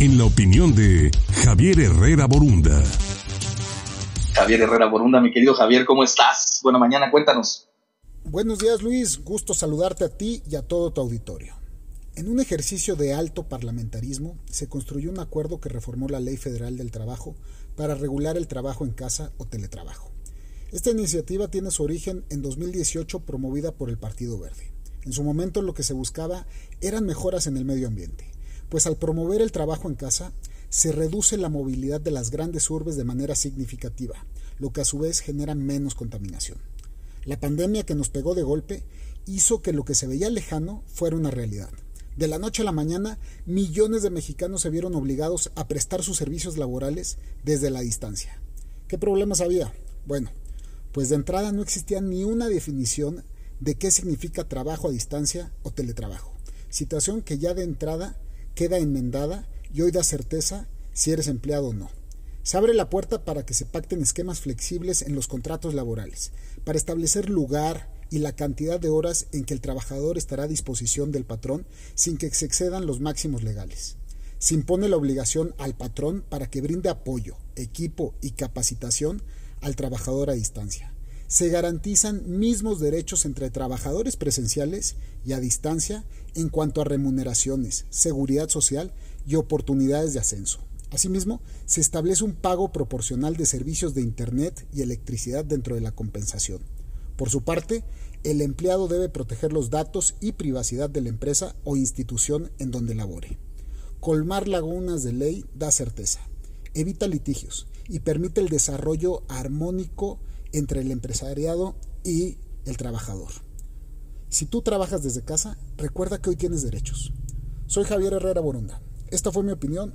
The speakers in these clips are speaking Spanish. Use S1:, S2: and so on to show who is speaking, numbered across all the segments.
S1: en la opinión de Javier Herrera Borunda.
S2: Javier Herrera Borunda, mi querido Javier, ¿cómo estás? Buena mañana, cuéntanos.
S3: Buenos días Luis, gusto saludarte a ti y a todo tu auditorio. En un ejercicio de alto parlamentarismo se construyó un acuerdo que reformó la Ley Federal del Trabajo para regular el trabajo en casa o teletrabajo. Esta iniciativa tiene su origen en 2018 promovida por el Partido Verde. En su momento lo que se buscaba eran mejoras en el medio ambiente, pues al promover el trabajo en casa se reduce la movilidad de las grandes urbes de manera significativa, lo que a su vez genera menos contaminación. La pandemia que nos pegó de golpe hizo que lo que se veía lejano fuera una realidad. De la noche a la mañana, millones de mexicanos se vieron obligados a prestar sus servicios laborales desde la distancia. ¿Qué problemas había? Bueno, pues de entrada no existía ni una definición de qué significa trabajo a distancia o teletrabajo, situación que ya de entrada queda enmendada y hoy da certeza si eres empleado o no. Se abre la puerta para que se pacten esquemas flexibles en los contratos laborales, para establecer lugar y la cantidad de horas en que el trabajador estará a disposición del patrón sin que se excedan los máximos legales. Se impone la obligación al patrón para que brinde apoyo, equipo y capacitación al trabajador a distancia. Se garantizan mismos derechos entre trabajadores presenciales y a distancia en cuanto a remuneraciones, seguridad social y oportunidades de ascenso. Asimismo, se establece un pago proporcional de servicios de Internet y electricidad dentro de la compensación. Por su parte, el empleado debe proteger los datos y privacidad de la empresa o institución en donde labore. Colmar lagunas de ley da certeza, evita litigios y permite el desarrollo armónico entre el empresariado y el trabajador. Si tú trabajas desde casa, recuerda que hoy tienes derechos. Soy Javier Herrera Borunda. Esta fue mi opinión.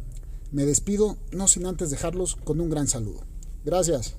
S3: Me despido, no sin antes dejarlos con un gran saludo. Gracias.